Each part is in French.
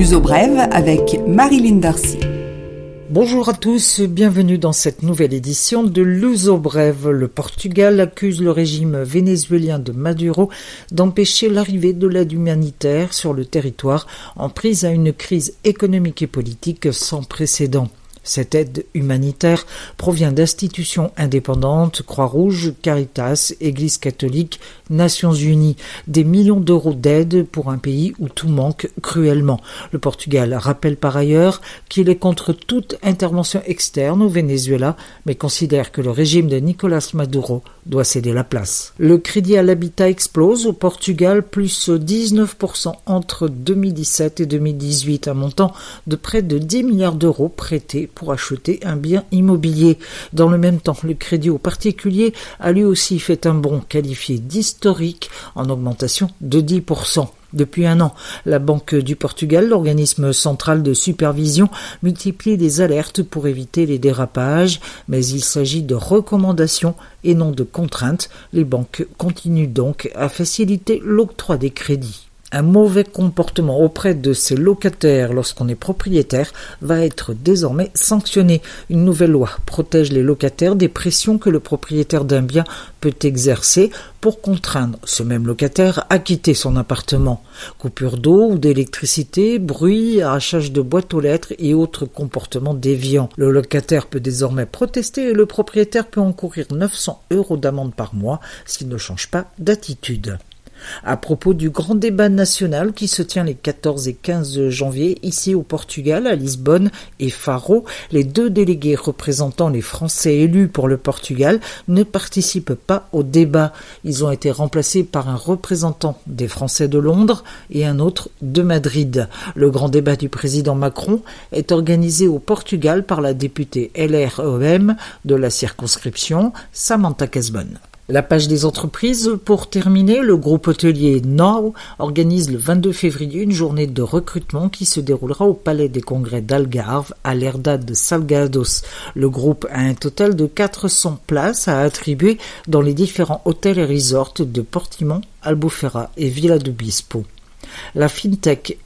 L'uso brève avec Marilyn Darcy. Bonjour à tous, bienvenue dans cette nouvelle édition de Luso Brève. Le Portugal accuse le régime vénézuélien de Maduro d'empêcher l'arrivée de l'aide humanitaire sur le territoire en prise à une crise économique et politique sans précédent. Cette aide humanitaire provient d'institutions indépendantes, Croix-Rouge, Caritas, Église catholique, Nations Unies, des millions d'euros d'aide pour un pays où tout manque cruellement. Le Portugal rappelle par ailleurs qu'il est contre toute intervention externe au Venezuela, mais considère que le régime de Nicolas Maduro doit céder la place. Le crédit à l'habitat explose au Portugal, plus 19% entre 2017 et 2018, un montant de près de 10 milliards d'euros prêtés pour acheter un bien immobilier. Dans le même temps, le crédit aux particuliers a lui aussi fait un bond qualifié d'historique en augmentation de 10%. Depuis un an, la Banque du Portugal, l'organisme central de supervision, multiplie les alertes pour éviter les dérapages, mais il s'agit de recommandations et non de contraintes. Les banques continuent donc à faciliter l'octroi des crédits. Un mauvais comportement auprès de ses locataires lorsqu'on est propriétaire va être désormais sanctionné. Une nouvelle loi protège les locataires des pressions que le propriétaire d'un bien peut exercer pour contraindre ce même locataire à quitter son appartement. Coupure d'eau ou d'électricité, bruit, arrachage de boîtes aux lettres et autres comportements déviants. Le locataire peut désormais protester et le propriétaire peut encourir 900 euros d'amende par mois s'il ne change pas d'attitude à propos du grand débat national qui se tient les 14 et 15 janvier ici au Portugal, à Lisbonne et Faro. Les deux délégués représentant les Français élus pour le Portugal ne participent pas au débat. Ils ont été remplacés par un représentant des Français de Londres et un autre de Madrid. Le grand débat du président Macron est organisé au Portugal par la députée LREM de la circonscription Samantha Casbonne. La page des entreprises. Pour terminer, le groupe hôtelier Now organise le 22 février une journée de recrutement qui se déroulera au Palais des Congrès d'Algarve à l'Erda de Salgados. Le groupe a un total de 400 places à attribuer dans les différents hôtels et resorts de Portimão, Albufeira et Villa do Bispo. La fintech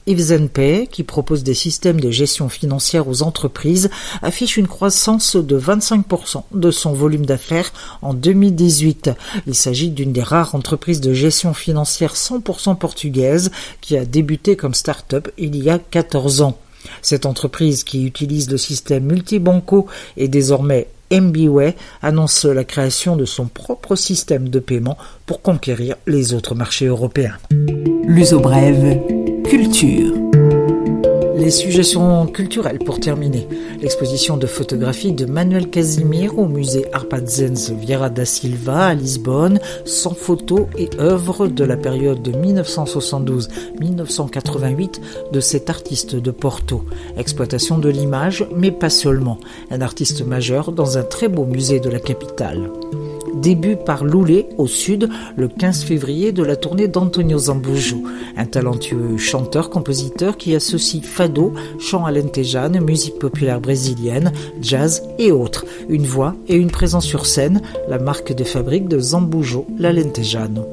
Pay, qui propose des systèmes de gestion financière aux entreprises, affiche une croissance de 25% de son volume d'affaires en 2018. Il s'agit d'une des rares entreprises de gestion financière 100% portugaise qui a débuté comme start-up il y a 14 ans. Cette entreprise qui utilise le système multibanco est désormais MBWay annonce la création de son propre système de paiement pour conquérir les autres marchés européens. L'uso brève, culture. Les suggestions culturelles pour terminer. L'exposition de photographie de Manuel Casimir au musée Arpadzens Vieira da Silva à Lisbonne, sans photos et œuvres de la période de 1972-1988 de cet artiste de Porto. Exploitation de l'image, mais pas seulement. Un artiste majeur dans un très beau musée de la capitale début par Loulé au sud le 15 février de la tournée d'Antonio Zambujo, un talentueux chanteur-compositeur qui associe fado, chant à l'entejane, musique populaire brésilienne, jazz et autres, une voix et une présence sur scène, la marque de fabrique de Zambujo, la lentejano.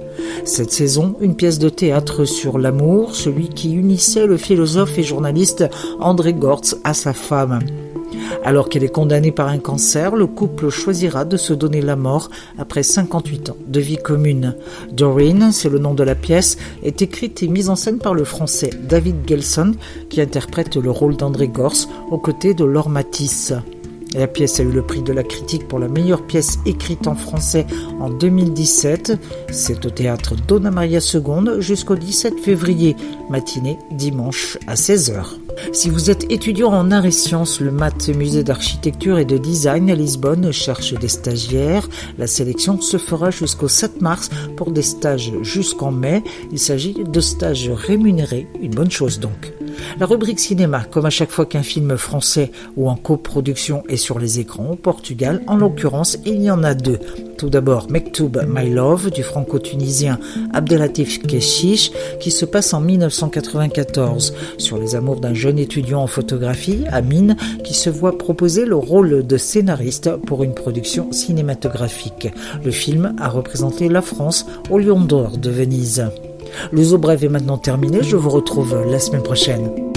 Cette saison, une pièce de théâtre sur l'amour, celui qui unissait le philosophe et journaliste André Gortz à sa femme. Alors qu'elle est condamnée par un cancer, le couple choisira de se donner la mort après 58 ans de vie commune. Doreen, c'est le nom de la pièce, est écrite et mise en scène par le français David Gelson, qui interprète le rôle d'André Gors aux côtés de Laure Matisse. La pièce a eu le prix de la critique pour la meilleure pièce écrite en français en 2017. C'est au théâtre Donna Maria II jusqu'au 17 février, matinée dimanche à 16h. Si vous êtes étudiant en arts et sciences, le MAT Musée d'architecture et de design à Lisbonne cherche des stagiaires. La sélection se fera jusqu'au 7 mars pour des stages jusqu'en mai. Il s'agit de stages rémunérés, une bonne chose donc. La rubrique cinéma, comme à chaque fois qu'un film français ou en coproduction est sur les écrans au Portugal, en l'occurrence, il y en a deux. Tout d'abord, Mektoub My Love du franco-tunisien Abdelatif Keshish qui se passe en 1994 sur les amours d'un jeune étudiant en photographie, Amine, qui se voit proposer le rôle de scénariste pour une production cinématographique. Le film a représenté la France au Lion d'Or de Venise. Le zoo bref est maintenant terminé. Je vous retrouve la semaine prochaine.